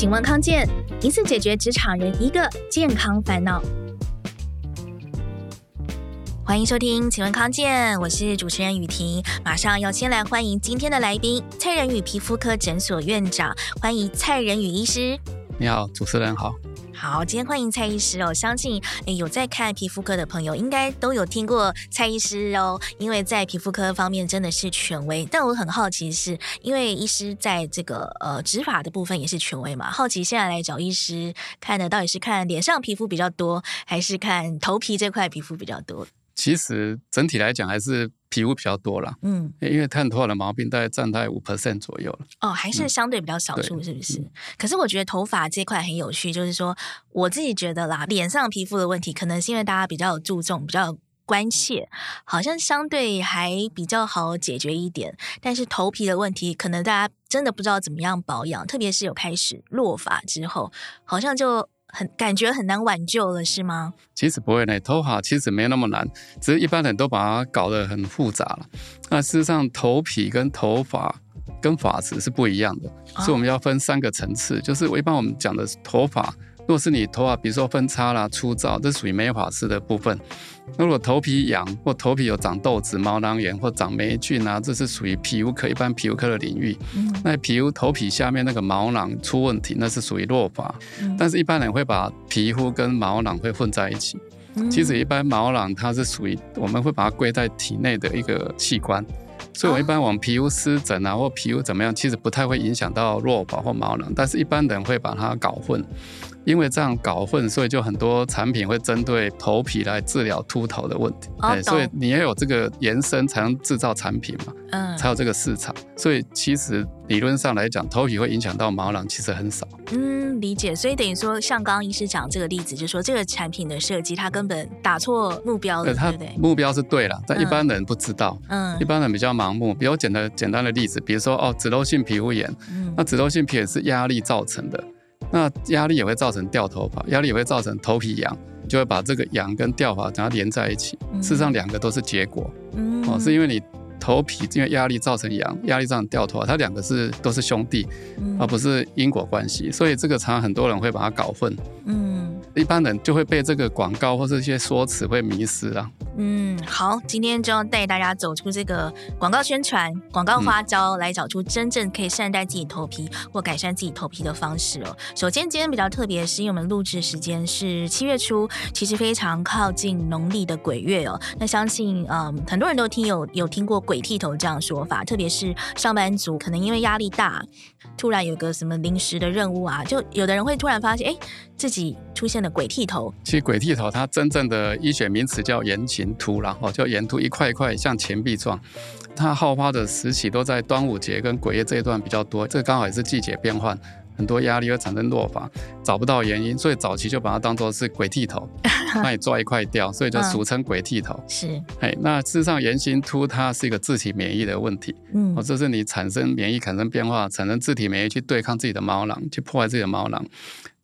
请问康健，一次解决职场人一个健康烦恼。欢迎收听，请问康健，我是主持人雨婷。马上要先来欢迎今天的来宾，蔡仁宇皮肤科诊所院长，欢迎蔡仁宇医师。你好，主持人好。好，今天欢迎蔡医师哦。相信有在看皮肤科的朋友，应该都有听过蔡医师哦。因为在皮肤科方面真的是权威。但我很好奇是，是因为医师在这个呃执法的部分也是权威嘛？好奇现在来找医师看的到底是看脸上皮肤比较多，还是看头皮这块皮肤比较多？其实整体来讲还是皮肤比较多啦，嗯，因为看头发的毛病大概占大概五 percent 左右了。哦，还是相对比较少数，是不是？嗯、可是我觉得头发这块很有趣，就是说我自己觉得啦，脸上皮肤的问题，可能是因为大家比较注重、比较关切，好像相对还比较好解决一点。但是头皮的问题，可能大家真的不知道怎么样保养，特别是有开始落发之后，好像就。很感觉很难挽救了，是吗？其实不会呢，头发其实没那么难，只是一般人都把它搞得很复杂了。那事实上，头皮跟头发跟发质是不一样的，哦、所以我们要分三个层次。就是我一般我们讲的头发。如果是你头发，比如说分叉啦、粗糙，这属于美发师的部分。那如果头皮痒或头皮有长痘子、毛囊炎或长霉菌啊，这是属于皮肤科一般皮肤科的领域。嗯、那皮肤头皮下面那个毛囊出问题，那是属于落发。嗯、但是一般人会把皮肤跟毛囊会混在一起。嗯、其实一般毛囊它是属于我们会把它归在体内的一个器官。所以，我一般往皮肤湿疹啊，或皮肤怎么样，其实不太会影响到落发或毛囊，但是一般人会把它搞混。因为这样搞混，所以就很多产品会针对头皮来治疗秃头的问题。哦、对，所以你要有这个延伸，才能制造产品嘛，嗯，才有这个市场。所以其实理论上来讲，头皮会影响到毛囊，其实很少。嗯，理解。所以等于说，像刚刚医师讲这个例子，就是说这个产品的设计，它根本打错目标了，对，不对？目标是对了，但一般人不知道。嗯，一般人比较盲目。比如简单简单的例子，比如说哦，脂漏性皮肤炎，嗯，那脂漏性皮肤炎是压力造成的。那压力也会造成掉头发，压力也会造成头皮痒，就会把这个痒跟掉发把它连在一起。事实上，两个都是结果。嗯，哦，是因为你头皮因为压力造成痒，压力造成掉头发，它两个是都是兄弟，而不是因果关系。所以这个常常很多人会把它搞混。嗯，一般人就会被这个广告或者一些说辞会迷失了。嗯，好，今天就要带大家走出这个广告宣传、广告花招，来找出真正可以善待自己头皮或改善自己头皮的方式哦。首先，今天比较特别，是因为我们录制时间是七月初，其实非常靠近农历的鬼月哦。那相信，嗯，很多人都听有有听过“鬼剃头”这样说法，特别是上班族，可能因为压力大，突然有个什么临时的任务啊，就有的人会突然发现，哎，自己出现了鬼剃头。其实“鬼剃头”它真正的医学名词叫延情秃，然后就沿途，一块一块像钱币状。它好发的时期都在端午节跟鬼月这一段比较多，这刚好也是季节变换，很多压力会产生落发，找不到原因，所以早期就把它当做是鬼剃头，那你抓一块掉，所以就俗称鬼剃头。嗯、是，哎，那事实上圆形秃它是一个自体免疫的问题，嗯，哦这是你产生免疫产生变化，产生自体免疫去对抗自己的毛囊，去破坏自己的毛囊。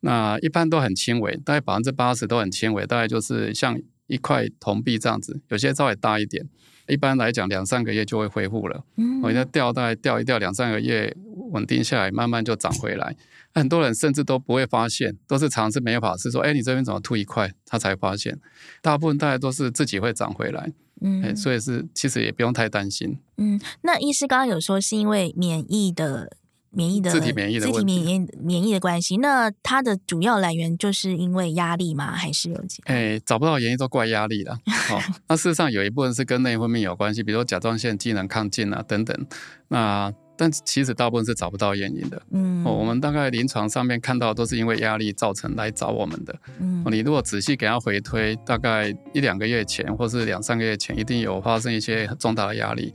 那一般都很轻微，大概百分之八十都很轻微，大概就是像。一块铜币这样子，有些稍微大一点，一般来讲两三个月就会恢复了。嗯，我觉得掉大概掉一掉两三个月，稳定下来，慢慢就长回来。很多人甚至都不会发现，都是尝试没有法师说：“哎，你这边怎么吐一块？”他才发现。大部分大家都是自己会长回来。嗯，所以是其实也不用太担心。嗯，那医师刚刚有说是因为免疫的。免疫的自体免疫的自体免疫免疫的关系，那它的主要来源就是因为压力吗？还是有几？哎、欸，找不到原因都怪压力了。哦，那事实上有一部分是跟内分泌有关系，比如说甲状腺机能亢进啊等等。那但其实大部分是找不到原因的。嗯、哦，我们大概临床上面看到都是因为压力造成来找我们的。嗯、哦，你如果仔细给他回推，大概一两个月前或是两三个月前，一定有发生一些重大的压力。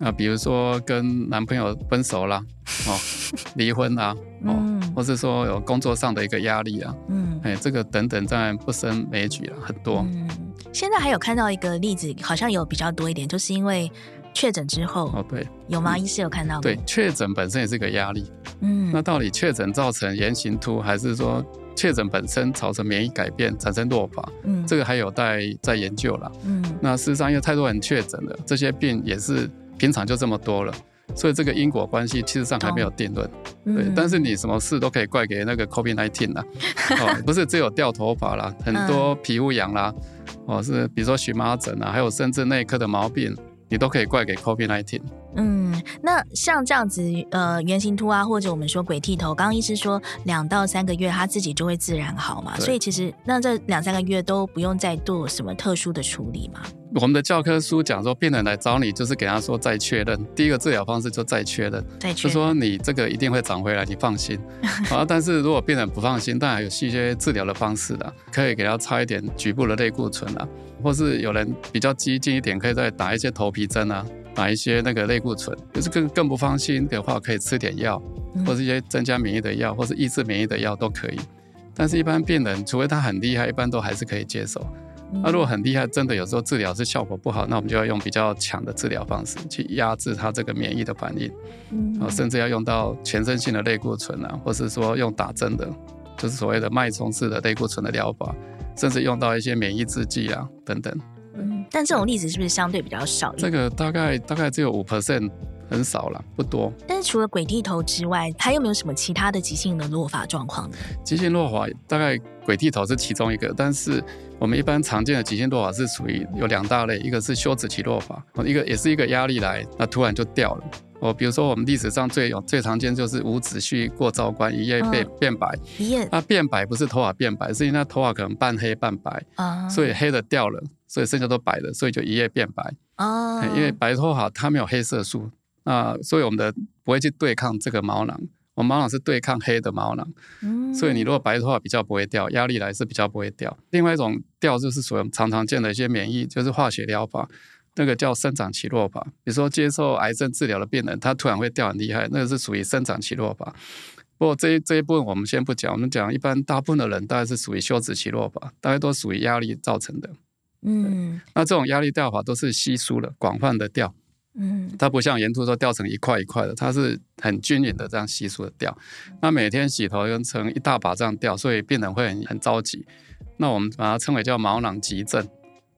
啊，比如说跟男朋友分手啦，哦，离婚啊，哦，嗯、或是说有工作上的一个压力啊，嗯，哎，这个等等，当然不胜枚举了，很多。嗯，现在还有看到一个例子，好像有比较多一点，就是因为确诊之后，哦，对，有吗？医师有看到吗？对，确诊本身也是个压力，嗯，那到底确诊造成言行突，还是说确诊本身造成免疫改变产生落发？嗯，这个还有待在研究了，嗯，那事实上因为太多人确诊了，这些病也是。平常就这么多了，所以这个因果关系其实上还没有定论。嗯、对，但是你什么事都可以怪给那个 COVID-19 啦，哦，不是只有掉头发啦，很多皮肤痒啦，哦，是比如说荨麻疹啊，还有甚至内科的毛病。你都可以怪给 COVID-19。嗯，那像这样子，呃，圆形秃啊，或者我们说鬼剃头，刚刚医师说两到三个月，它自己就会自然好嘛。所以其实那这两三个月都不用再做什么特殊的处理嘛。我们的教科书讲说，病人来找你就是给他说再确认，第一个治疗方式就再确认，再确认，就说你这个一定会长回来，你放心。啊，但是如果病人不放心，当然有一些治疗的方式的，可以给他擦一点局部的类固醇啊。或是有人比较激进一点，可以再打一些头皮针啊，打一些那个类固醇。就是更更不放心的话，可以吃点药，或是一些增加免疫的药，或是抑制免疫的药都可以。但是，一般病人除非他很厉害，一般都还是可以接受。那如果很厉害，真的有时候治疗是效果不好，那我们就要用比较强的治疗方式去压制它这个免疫的反应。嗯，甚至要用到全身性的类固醇啊，或是说用打针的，就是所谓的脉冲式的类固醇的疗法。甚至用到一些免疫制剂啊，等等。嗯，但这种例子是不是相对比较少？这个大概大概只有五 percent，很少了，不多。但是除了鬼剃头之外，还有没有什么其他的急性的落发状况呢？急性落发大概鬼剃头是其中一个，但是我们一般常见的急性落发是属于有两大类，一个是休止期落发，一个也是一个压力来，那突然就掉了。哦，比如说我们历史上最有最常见就是无子胥过昭关，一夜变变白。一夜，它变白不是头发变白，是因为它头发可能半黑半白，啊所以黑的掉了，所以剩下都白的，所以就一夜变白。哦，因为白头发它没有黑色素，那所以我们的不会去对抗这个毛囊，我们毛囊是对抗黑的毛囊。嗯，所以你如果白头发比较不会掉，压力来是比较不会掉。另外一种掉就是属于常常见的一些免疫，就是化学疗法。那个叫生长期落法，比如说接受癌症治疗的病人，他突然会掉很厉害，那个是属于生长期落法。不过这一这一部分我们先不讲，我们讲一般大部分的人大概是属于休止期落法，大概都属于压力造成的。嗯，那这种压力掉法都是稀疏的，广泛的掉。嗯，它不像圆秃说掉成一块一块的，它是很均匀的这样稀疏的掉。那每天洗头用成一大把这样掉，所以病人会很很着急。那我们把它称为叫毛囊急症。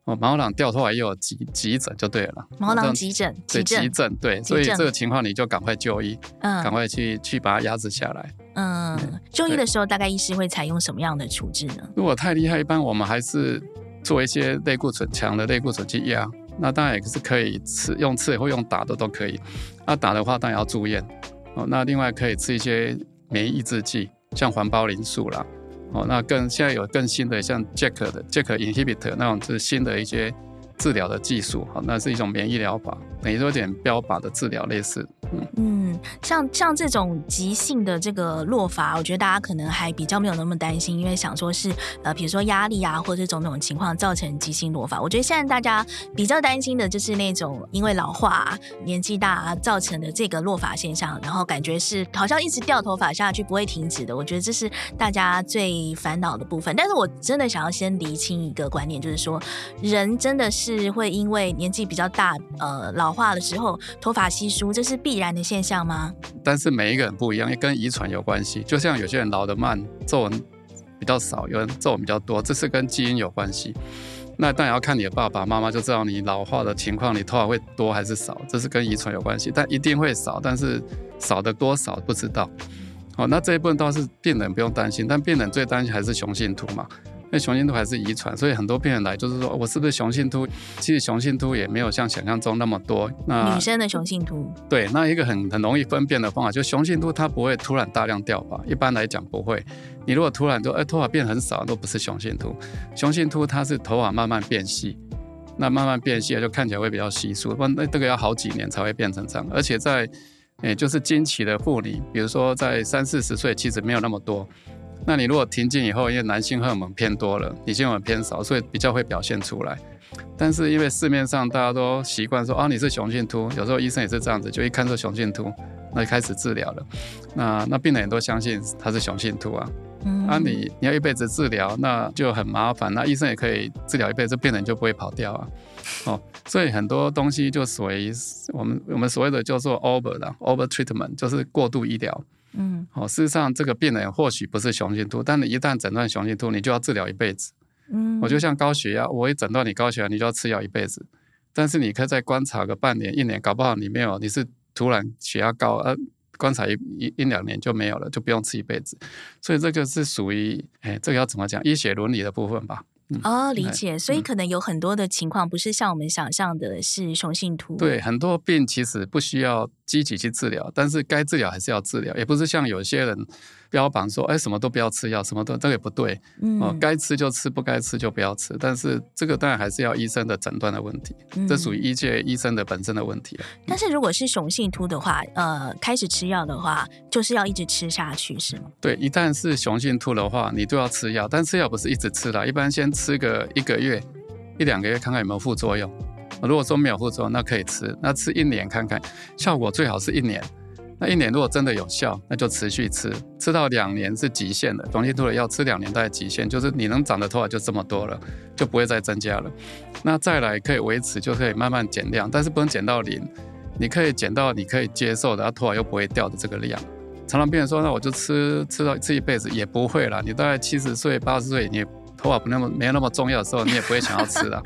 哦，毛囊掉头来也有急急诊就对了。毛囊急诊，对急诊，对，所以这个情况你就赶快就医，嗯，赶快去去把它压制下来。嗯，就医的时候大概医师会采用什么样的处置呢？如果太厉害，一般我们还是做一些类固醇强的类固醇去压。那当然也是可以吃用吃或用打的都可以。那打的话当然要住院。哦，那另外可以吃一些免疫抑制剂，像环孢灵素啦。哦，那更现在有更新的像 JAK 的 JAK inhibitor 那种是新的一些治疗的技术，好，那是一种免疫疗法，等于说有点标靶的治疗类似，嗯。嗯，像像这种急性的这个落发，我觉得大家可能还比较没有那么担心，因为想说是呃，比如说压力啊，或者种种情况造成急性落发。我觉得现在大家比较担心的就是那种因为老化、年纪大造成的这个落发现象，然后感觉是好像一直掉头发下去不会停止的。我觉得这是大家最烦恼的部分。但是我真的想要先厘清一个观念，就是说人真的是会因为年纪比较大，呃，老化的时候头发稀疏，这是必然的现象。吗？但是每一个人不一样，也跟遗传有关系。就像有些人老得慢，皱纹比较少；有人皱纹比较多，这是跟基因有关系。那当然要看你的爸爸妈妈，就知道你老化的情况，你头发会多还是少，这是跟遗传有关系。但一定会少，但是少的多少不知道。好，那这一部分倒是病人不用担心，但病人最担心还是雄性秃嘛。那雄性秃还是遗传，所以很多病人来就是说我是不是雄性秃？其实雄性秃也没有像想象中那么多。那女生的雄性秃，对，那一个很很容易分辨的方法，就雄性秃它不会突然大量掉发，一般来讲不会。你如果突然就哎头发变很少，都不是雄性秃。雄性秃它是头发慢慢变细，那慢慢变细就看起来会比较稀疏，不那这个要好几年才会变成这样。而且在哎就是经期的妇女，比如说在三四十岁，其实没有那么多。那你如果停经以后，因为男性荷尔蒙偏多了，女性荷尔蒙偏少，所以比较会表现出来。但是因为市面上大家都习惯说啊，你是雄性秃，有时候医生也是这样子，就一看出雄性秃，那就开始治疗了。那那病人也都相信他是雄性秃啊。嗯。啊你，你你要一辈子治疗，那就很麻烦。那医生也可以治疗一辈子，病人就不会跑掉啊。哦，所以很多东西就属于我们我们所谓的叫做 over 的 over treatment，就是过度医疗。嗯，好，事实上这个病人或许不是雄性秃，但你一旦诊断雄性秃，你就要治疗一辈子。嗯，我就像高血压，我一诊断你高血压，你就要吃药一辈子。但是你可以再观察个半年、一年，搞不好你没有，你是突然血压高，呃，观察一一一两年就没有了，就不用吃一辈子。所以这个是属于，哎，这个要怎么讲？医学伦理的部分吧。嗯、哦，理解。所以可能有很多的情况不是像我们想象的是雄性秃。对，很多病其实不需要积极去治疗，但是该治疗还是要治疗，也不是像有些人。标榜说，哎，什么都不要吃药，什么都这个也不对。嗯，哦，该吃就吃，不该吃就不要吃。但是这个当然还是要医生的诊断的问题，嗯、这属于医界医生的本身的问题。但是如果是雄性秃的话，呃，开始吃药的话，就是要一直吃下去，是吗？对，一旦是雄性秃的话，你就要吃药，但吃药不是一直吃的，一般先吃个一个月、一两个月，看看有没有副作用。如果说没有副作用，那可以吃，那吃一年看看，效果最好是一年。那一年如果真的有效，那就持续吃，吃到两年是极限的。雄性秃的药吃两年大概极限，就是你能长的头发就这么多了，就不会再增加了。那再来可以维持，就可以慢慢减量，但是不能减到零。你可以减到你可以接受的，然后头发又不会掉的这个量。常常病人说，那我就吃吃到吃一辈子也不会啦。你大概七十岁、八十岁，你头发不那么没有那么重要的时候，你也不会想要吃了。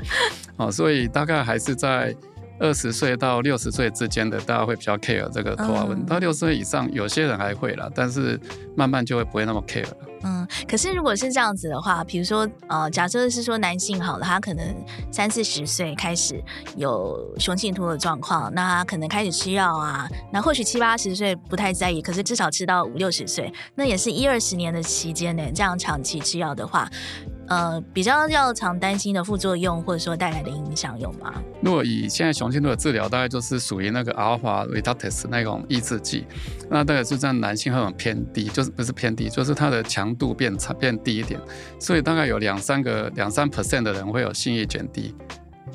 哦，所以大概还是在。二十岁到六十岁之间的，大家会比较 care 这个头发问题。到六十岁以上，有些人还会啦，但是慢慢就会不会那么 care 了。嗯，可是如果是这样子的话，比如说呃，假设是说男性好了，他可能三四十岁开始有雄性秃的状况，那他可能开始吃药啊，那或许七八十岁不太在意，可是至少吃到五六十岁，那也是一二十年的期间呢。这样长期吃药的话。呃，比较要常担心的副作用，或者说带来的影响有吗？如果以现在雄性素的治疗，大概就是属于那个阿尔法瑞达特斯那种抑制剂，那大概是在男性荷尔蒙偏低，就是不是偏低，就是它的强度变差变低一点，所以大概有两三个两三 percent 的人会有性欲减低，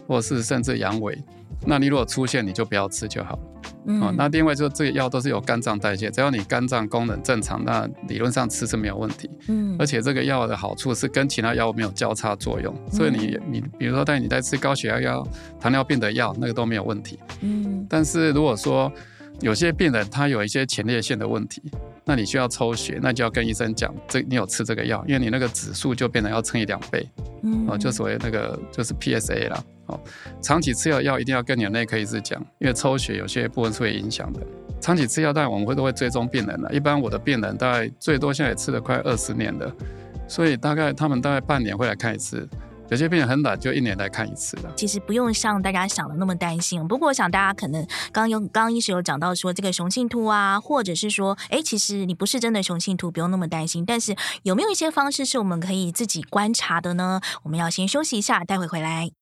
或是甚至阳痿。那你如果出现，你就不要吃就好了。嗯、哦，那另外就这个药都是有肝脏代谢，只要你肝脏功能正常，那理论上吃是没有问题。嗯，而且这个药的好处是跟其他药物没有交叉作用，嗯、所以你你比如说在你在吃高血压药、糖尿病的药，那个都没有问题。嗯，但是如果说有些病人他有一些前列腺的问题，那你需要抽血，那就要跟医生讲，这你有吃这个药，因为你那个指数就变成要乘以两倍。嗯，哦，就所谓那个就是 PSA 啦。哦，长期吃药药一定要跟你的内科医师讲，因为抽血有些部分是会影响的。长期吃药，当然我们会都会追踪病人了。一般我的病人大概最多现在也吃了快二十年了，所以大概他们大概半年会来看一次。有些病人很短，就一年来看一次的。其实不用像大家想的那么担心。不过我想大家可能刚有刚刚医师有讲到说这个雄性秃啊，或者是说，哎，其实你不是真的雄性秃，不用那么担心。但是有没有一些方式是我们可以自己观察的呢？我们要先休息一下，待会回来。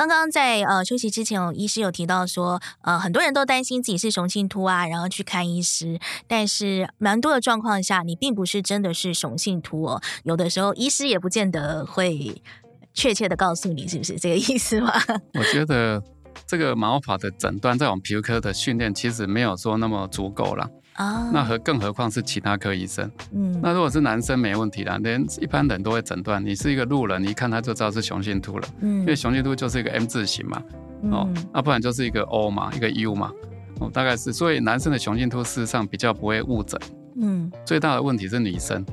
刚刚在呃休息之前，有医师有提到说，呃，很多人都担心自己是雄性秃啊，然后去看医师。但是蛮多的状况下，你并不是真的是雄性秃哦。有的时候，医师也不见得会确切的告诉你是不是这个意思吗？我觉得这个毛发的诊断，在我们皮肤科的训练，其实没有说那么足够了。啊，那何更何况是其他科医生。嗯，那如果是男生没问题啦，连一般人都会诊断。你是一个路人，你一看他就知道是雄性秃了。嗯，因为雄性秃就是一个 M 字形嘛。哦，那不然就是一个 O 嘛，一个 U 嘛。哦，大概是。所以男生的雄性秃事实上比较不会误诊。嗯，最大的问题是女生。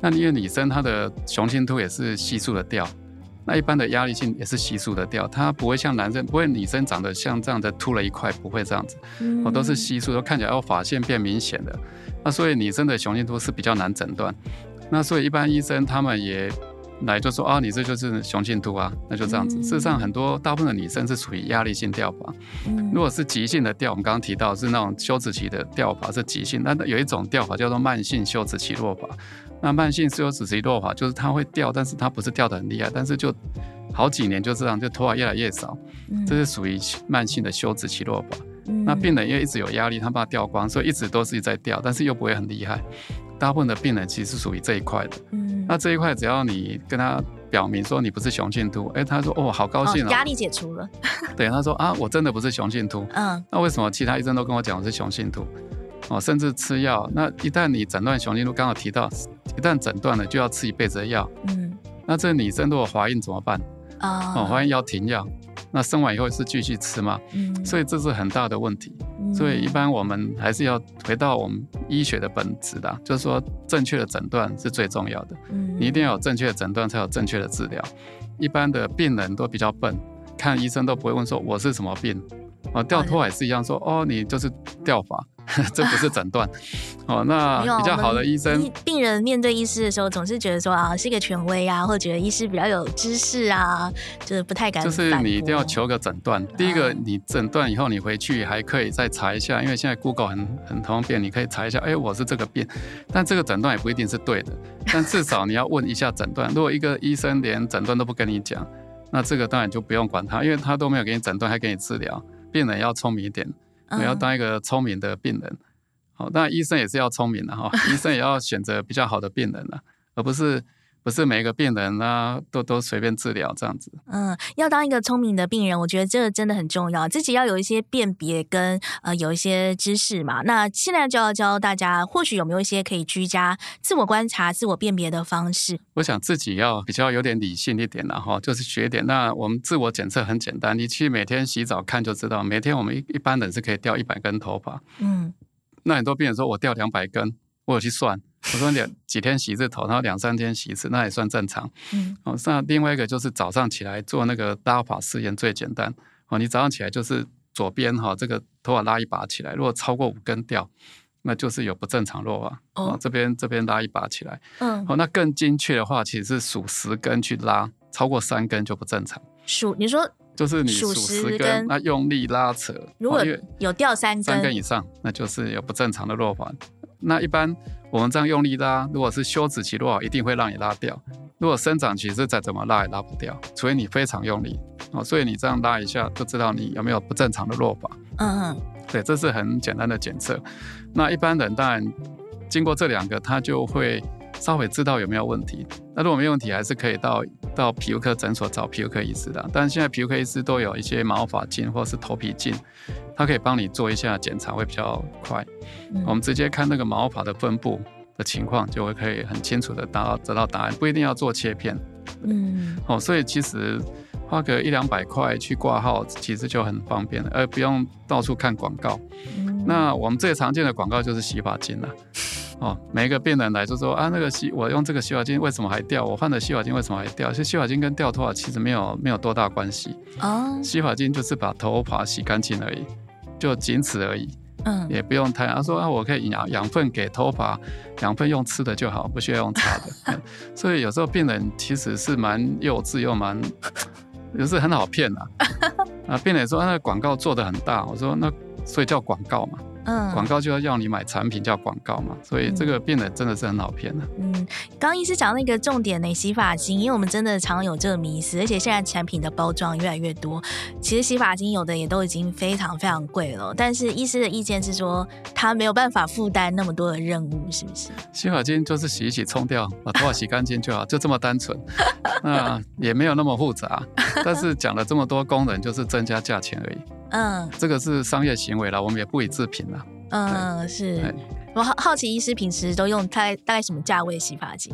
那因为女生她的雄性秃也是悉数的掉。那一般的压力性也是悉数的掉，它不会像男生，不会女生长得像这样的秃了一块，不会这样子，我、嗯、都是悉数，都看起来要发线变明显的。那所以女生的雄性秃是比较难诊断。那所以一般医生他们也来就说啊，你这就是雄性秃啊，那就这样子。嗯、事实上，很多大部分的女生是属于压力性掉发。嗯、如果是急性的掉，我们刚刚提到是那种休止期的掉发是急性，那有一种掉发叫做慢性休止期落发。那慢性休止期落发就是它会掉，但是它不是掉的很厉害，但是就好几年就这样，就头发越来越少，这是属于慢性的休止期落发。嗯、那病人因为一直有压力，他怕掉光，所以一直都是在掉，但是又不会很厉害。大部分的病人其实是属于这一块的。嗯、那这一块只要你跟他表明说你不是雄性秃，哎，他说哦，好高兴哦，压力解除了。对，他说啊，我真的不是雄性秃。嗯，那为什么其他医生都跟我讲我是雄性秃？哦，甚至吃药，那一旦你诊断雄性素，刚好提到，一旦诊断了就要吃一辈子的药。嗯，那这女生如果怀孕怎么办？哦，哦，怀孕要停药，那生完以后是继续吃吗？嗯，所以这是很大的问题。嗯所以一般我们还是要回到我们医学的本质的，就是说正确的诊断是最重要的。嗯，你一定要有正确的诊断，才有正确的治疗。一般的病人都比较笨，看医生都不会问说我是什么病。哦，掉脱也是一样说哦，你就是掉发。这不是诊断哦，那比较好的医生，病人面对医师的时候，总是觉得说啊，是一个权威啊，或者觉得医师比较有知识啊，就是不太敢。就是你一定要求个诊断。嗯、第一个，你诊断以后，你回去还可以再查一下，因为现在 Google 很很方便，你可以查一下，哎，我是这个病，但这个诊断也不一定是对的，但至少你要问一下诊断。如果一个医生连诊断都不跟你讲，那这个当然就不用管他，因为他都没有给你诊断，还给你治疗。病人要聪明一点。你要当一个聪明的病人，好，当然医生也是要聪明的哈，医生也要选择比较好的病人了，而不是不是每一个病人啊都都随便治疗这样子。嗯，要当一个聪明的病人，我觉得这个真的很重要，自己要有一些辨别跟呃有一些知识嘛。那现在就要教大家，或许有没有一些可以居家自我观察、自我辨别的方式？我想自己要比较有点理性一点然后，就是学点。那我们自我检测很简单，你去每天洗澡看就知道，每天我们一一般人是可以掉一百根头发。嗯，那很多病人说我掉两百根，我有去算。我说两几天洗一次头，然后两三天洗一次，那也算正常。嗯，哦，那另外一个就是早上起来做那个拉法试验最简单。哦，你早上起来就是左边哈、哦，这个头发拉一把起来，如果超过五根掉，那就是有不正常落发。哦，这边这边拉一把起来。嗯，哦，那更精确的话，其实是数十根去拉，超过三根就不正常。数你说就是你数十根，那用力拉扯，如果有掉三根三根以上，那就是有不正常的落发。那一般我们这样用力拉，如果是休止期落好，一定会让你拉掉；如果生长期是再怎么拉也拉不掉，除非你非常用力哦。所以你这样拉一下，就知道你有没有不正常的落法。嗯嗯，对，这是很简单的检测。那一般人当然经过这两个，他就会稍微知道有没有问题。那如果没问题，还是可以到到皮肤科诊所找皮肤科医师的。但是现在皮肤科医师都有一些毛发镜或是头皮镜，他可以帮你做一下检查，会比较快。嗯、我们直接看那个毛发的分布的情况，就会可以很清楚的达到得到答案，不一定要做切片。嗯，哦，所以其实花个一两百块去挂号，其实就很方便了，而不用到处看广告。嗯、那我们最常见的广告就是洗发精了。哦，每一个病人来就说啊，那个洗我用这个洗发精为什么还掉？我换的洗发精为什么还掉？其实洗发精跟掉头发其实没有没有多大关系。哦，洗发精就是把头发洗干净而已，就仅此而已。嗯，也不用太。他说啊，我可以养养分给头发，养分用吃的就好，不需要用擦的。嗯、所以有时候病人其实是蛮幼稚又蛮，也是很好骗啊。啊，病人说、啊、那个广告做的很大，我说那所以叫广告嘛。嗯，广告就要要你买产品叫广告嘛，所以这个变得真的是很好骗的。嗯，刚刚医师讲那个重点呢，洗发精，因为我们真的常有这个迷思，而且现在产品的包装越来越多，其实洗发精有的也都已经非常非常贵了。但是医师的意见是说，他没有办法负担那么多的任务，是不是？洗发精就是洗一洗冲掉，把头发洗干净就好，就这么单纯，那也没有那么复杂。但是讲了这么多功能，就是增加价钱而已。嗯，这个是商业行为了，我们也不予置评了。嗯，是。我好好奇，医师平时都用大概大概什么价位洗发精？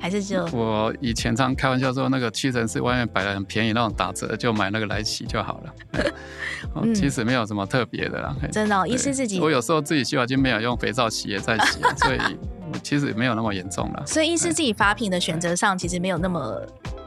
还是就我以前常开玩笑说，那个屈臣氏外面摆的很便宜那种打折，就买那个来洗就好了。嗯，其实没有什么特别的啦。真的，医师自己，我有时候自己洗发精没有用肥皂洗也在洗，所以 其实没有那么严重了。所以医师自己发品的选择上，其实没有那么。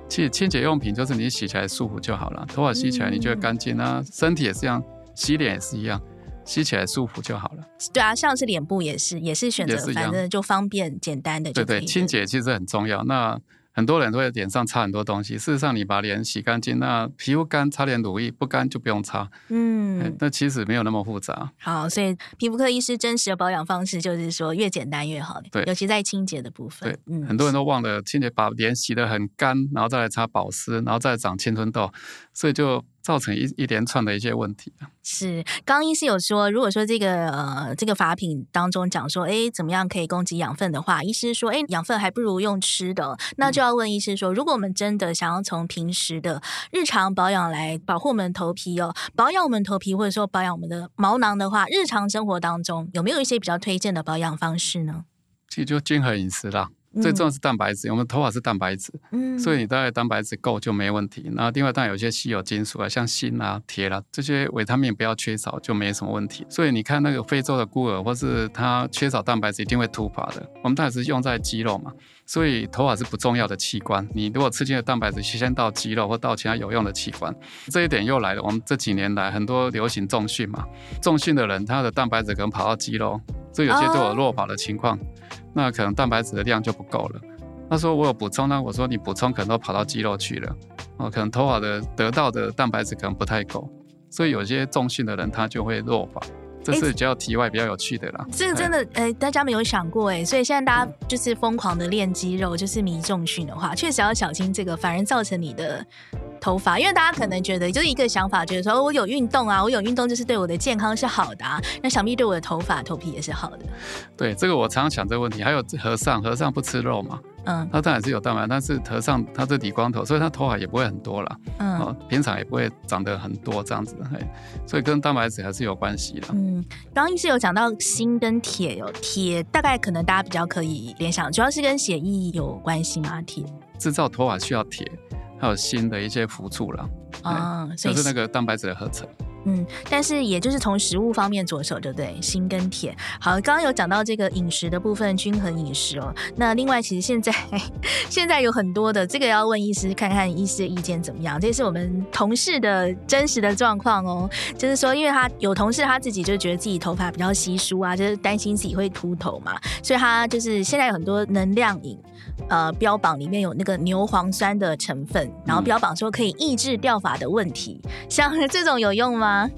其实清洁用品就是你洗起来舒服就好了，头发洗起来你觉得干净啊，身体也是一样，洗脸也是一样。洗起来舒服就好了。对啊，像是脸部也是，也是选择，反正就方便简单的。对对，清洁其实很重要。那很多人都会脸上擦很多东西，事实上你把脸洗干净，那皮肤干擦点乳液，不干就不用擦。嗯，那其实没有那么复杂。好，所以皮肤科医师真实的保养方式就是说越简单越好。对，尤其在清洁的部分。对，嗯，很多人都忘了清洁，把脸洗得很干，然后再来擦保湿，然后再长青春痘，所以就。造成一一连串的一些问题啊。是，刚刚医师有说，如果说这个呃这个法品当中讲说，哎，怎么样可以供给养分的话，医师说，哎，养分还不如用吃的，那就要问医师说，如果我们真的想要从平时的日常保养来保护我们头皮哦，保养我们头皮或者说保养我们的毛囊的话，日常生活当中有没有一些比较推荐的保养方式呢？其实就均衡饮食啦。最重要是蛋白质，我们头发是蛋白质，嗯，所以你大概蛋白质够就没问题。然后另外当然有些稀有金属啊，像锌啊、铁啦、啊、这些维他命不要缺少就没什么问题。所以你看那个非洲的孤儿或是他缺少蛋白质一定会秃发的。我们当然是用在肌肉嘛，所以头发是不重要的器官。你如果吃进了蛋白质，先到肌肉或到其他有用的器官，这一点又来了。我们这几年来很多流行重训嘛，重训的人他的蛋白质可能跑到肌肉，所以有些都有落发的情况。那可能蛋白质的量就不够了。他说我有补充呢，我说你补充可能都跑到肌肉去了，哦，可能头发的得到的蛋白质可能不太够，所以有些重训的人他就会落发。这是比较题外比较有趣的啦。这个真的，哎，大家没有想过哎，所以现在大家就是疯狂的练肌肉，就是迷重训的话，确实要小心这个，反而造成你的。头发，因为大家可能觉得就是一个想法，觉得说我有运动啊，我有运动就是对我的健康是好的啊，那想必对我的头发头皮也是好的。对，这个我常常想这个问题。还有和尚，和尚不吃肉嘛？嗯，他当然是有蛋白，但是和尚他是理光头，所以他头发也不会很多了。嗯，哦，平常也不会长得很多这样子，嘿，所以跟蛋白质还是有关系的。嗯，刚刚医师有讲到锌跟铁，有铁大概可能大家比较可以联想，主要是跟血液有关系吗？铁制造头发需要铁。还有新的一些辅助了啊，就是那个蛋白质的合成。嗯，但是也就是从食物方面着手，对不对？锌跟铁。好，刚刚有讲到这个饮食的部分，均衡饮食哦。那另外，其实现在 现在有很多的这个要问医师，看看医师的意见怎么样。这是我们同事的真实的状况哦，就是说，因为他有同事他自己就觉得自己头发比较稀疏啊，就是担心自己会秃头嘛，所以他就是现在有很多能量饮，呃，标榜里面有那个牛磺酸的成分，然后标榜说可以抑制掉发的问题，嗯、像 这种有用吗？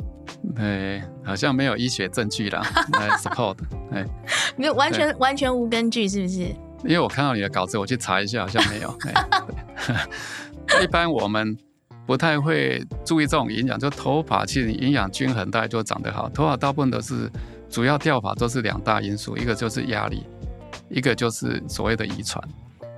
哎，好像没有医学证据啦来 support，哎，没有完全完全无根据，是不是？因为我看到你的稿子，我去查一下，好像没有。一般我们不太会注意这种营养，就头发其实营养均衡，大概就长得好。头发大部分都是主要掉发都是两大因素，一个就是压力，一个就是所谓的遗传。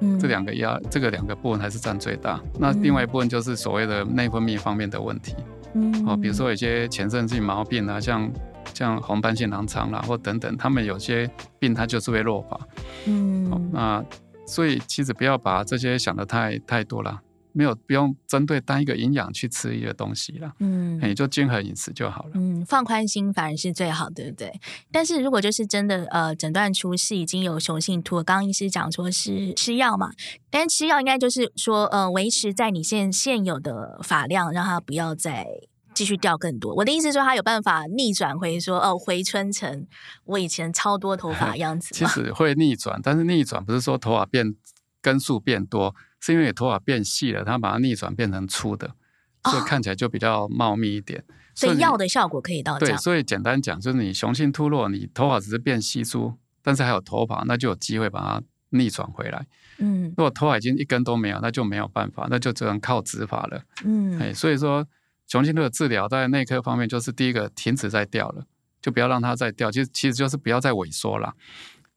嗯，这两个压这个两个部分还是占最大。那另外一部分就是所谓的内分泌方面的问题。嗯，哦，比如说有些前列腺毛病啊，像像红斑性狼疮啦，或等等，他们有些病它就是会落发。嗯，哦，那所以其实不要把这些想的太太多了，没有不用针对单一个营养去吃一个东西了。嗯，你就均衡饮食就好了。嗯，放宽心反而是最好的，对不对？但是如果就是真的呃诊断出是已经有雄性秃，刚刚医师讲说是吃药嘛，但是吃药应该就是说呃维持在你现现有的发量，让它不要再。继续掉更多。我的意思是说，他有办法逆转回说哦，回春成我以前超多头发 样子。其实会逆转，但是逆转不是说头发变根数变多，是因为你头发变细了，它把它逆转变成粗的，所以看起来就比较茂密一点。哦、所以药的效果可以到。对，所以简单讲，就是你雄性秃落，你头发只是变稀疏，但是还有头发，那就有机会把它逆转回来。嗯，如果头发已经一根都没有，那就没有办法，那就只能靠植发了。嗯，哎，所以说。雄性秃的治疗在内科方面，就是第一个停止再掉了，就不要让它再掉，其实其实就是不要再萎缩了。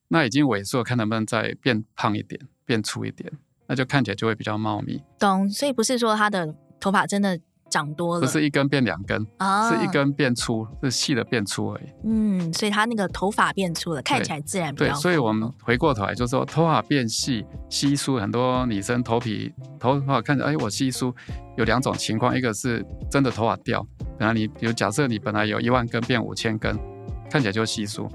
那已经萎缩，看能不能再变胖一点，变粗一点，那就看起来就会比较茂密。懂，所以不是说他的头发真的。长多了，不是一根变两根，啊、是一根变粗，是细的变粗而已。嗯，所以他那个头发变粗了，看起来自然。对，所以我们回过头来就是说，头发变细、稀疏，很多女生头皮头发看着，哎，我稀疏，有两种情况，一个是真的头发掉，本来你比如假设你本来有一万根变五千根，看起来就稀疏，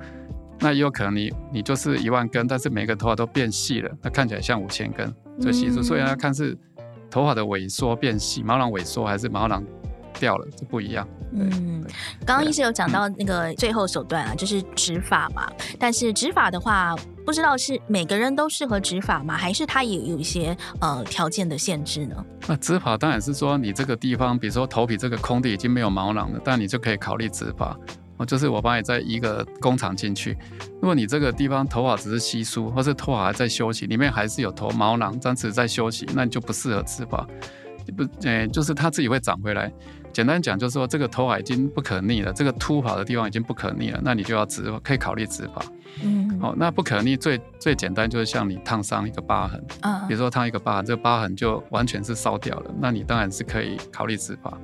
那也有可能你你就是一万根，但是每个头发都变细了，那看起来像五千根，就稀疏。嗯、所以要看是。头发的萎缩变细，毛囊萎缩还是毛囊掉了，这不一样。嗯，刚刚医师有讲到那个最后手段啊，就是植发嘛。但是植发的话，不知道是每个人都适合植发吗？还是它也有一些呃条件的限制呢？那植发当然是说你这个地方，比如说头皮这个空地已经没有毛囊了，但你就可以考虑植发。哦，就是我帮你在一个工厂进去，如果你这个地方头发只是稀疏，或是头发还在休息，里面还是有头毛囊，这样子在休息，那你就不适合植发。不，呃，就是它自己会长回来。简单讲就是说，这个头发已经不可逆了，这个秃发的地方已经不可逆了，那你就要植，可以考虑植发。嗯，哦，那不可逆最最简单就是像你烫伤一个疤痕，啊，比如说烫一个疤痕，这个疤痕就完全是烧掉了，那你当然是可以考虑植发。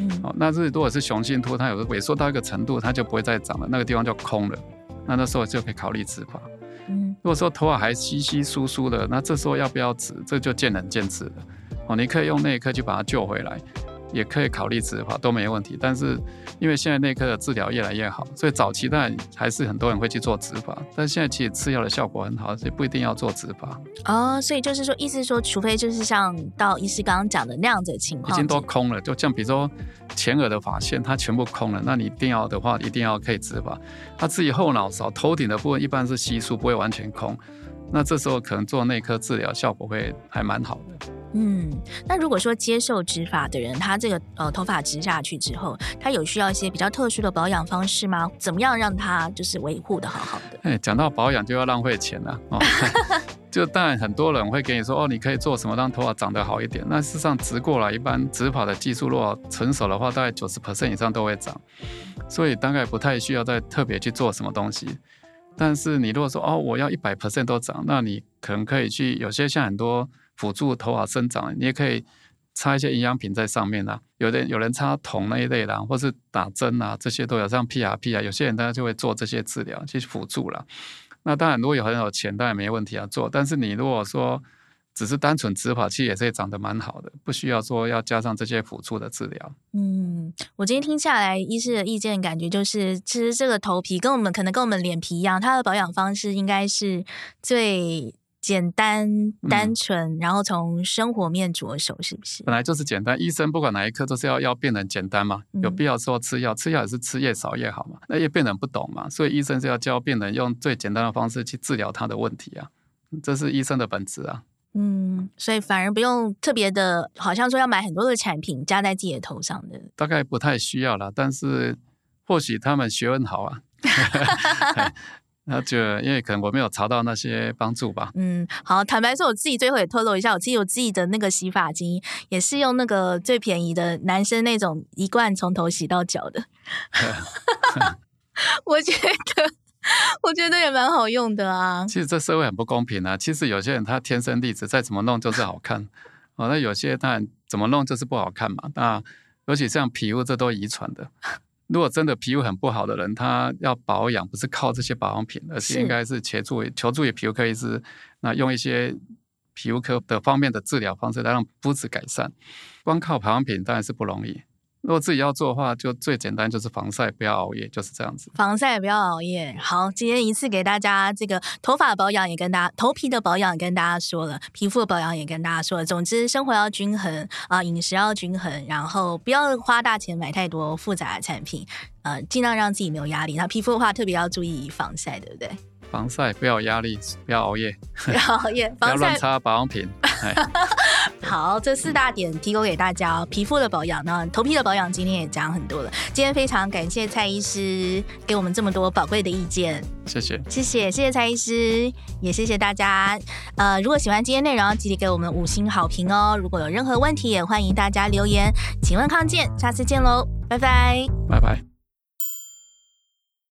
嗯，哦，那是如果是雄性秃，它有个萎缩到一个程度，它就不会再长了，那个地方就空了，那那时候就可以考虑植发。嗯，如果说头发还稀稀疏疏的，那这时候要不要植，这就见仁见智了。哦，你可以用内科去把它救回来。也可以考虑植发都没问题，但是因为现在内科的治疗越来越好，所以早期当然还是很多人会去做植发，但现在其实吃药的效果很好，所以不一定要做植发。哦，所以就是说，意思说，除非就是像到医师刚刚讲的那样子的情况，已经都空了，就像比如说前额的发线它全部空了，那你一定要的话，一定要可以植发。他自己后脑勺头顶的部分一般是稀疏，不会完全空，那这时候可能做内科治疗效果会还蛮好的。嗯，那如果说接受植发的人，他这个呃头发植下去之后，他有需要一些比较特殊的保养方式吗？怎么样让他就是维护的好好的？哎，讲到保养就要浪费钱了哦。就当然很多人会给你说哦，你可以做什么让头发长得好一点？那事实上植过来，一般植发的技术如果成熟的话，大概九十 percent 以上都会长，所以大概不太需要再特别去做什么东西。但是你如果说哦，我要一百 percent 都长，那你可能可以去有些像很多。辅助头发生长，你也可以擦一些营养品在上面啊。有的有人擦铜那一类的，或是打针啊，这些都有。像 PRP 啊，有些人大家就会做这些治疗去辅助了。那当然，如果有很有钱，当然没问题要做。但是你如果说只是单纯植发，其实也是长得蛮好的，不需要说要加上这些辅助的治疗。嗯，我今天听下来，医师的意见感觉就是，其实这个头皮跟我们可能跟我们脸皮一样，它的保养方式应该是最。简单单纯，然后从生活面着手，是不是？本来就是简单，医生不管哪一科都是要要病人简单嘛，有必要说吃药，吃药也是吃越少越好嘛。那因为病人不懂嘛，所以医生是要教病人用最简单的方式去治疗他的问题啊，这是医生的本质啊。嗯，所以反而不用特别的，好像说要买很多的产品加在自己的头上的，大概不太需要了。但是或许他们学问好啊。那就因为可能我没有查到那些帮助吧。嗯，好，坦白说，我自己最后也透露一下，我自己有自己的那个洗发精，也是用那个最便宜的男生那种一罐从头洗到脚的。我觉得，我觉得也蛮好用的啊。其实这社会很不公平啊。其实有些人他天生丽质，再怎么弄就是好看。哦，那有些当然怎么弄就是不好看嘛。那尤其像皮肤，这都遗传的。如果真的皮肤很不好的人，他要保养不是靠这些保养品，而是应该是求助求助于皮肤科医师，那用一些皮肤科的方面的治疗方式来让肤质改善。光靠保养品当然是不容易。如果自己要做的话，就最简单就是防晒，不要熬夜，就是这样子。防晒不要熬夜。好，今天一次给大家这个头发保养也跟大家，头皮的保养跟大家说了，皮肤的保养也跟大家说了。总之，生活要均衡啊，饮食要均衡，然后不要花大钱买太多复杂的产品，呃，尽量让自己没有压力。那皮肤的话，特别要注意防晒，对不对？防晒，不要压力，不要熬夜，不要熬夜，不要乱擦保养品。好，这四大点提供给大家哦。皮肤的保养，那头皮的保养，今天也讲很多了。今天非常感谢蔡医师给我们这么多宝贵的意见，谢谢，谢谢，谢谢蔡医师，也谢谢大家。呃，如果喜欢今天内容，记得给我们五星好评哦。如果有任何问题，也欢迎大家留言。请问康健，下次见喽，拜拜，拜拜。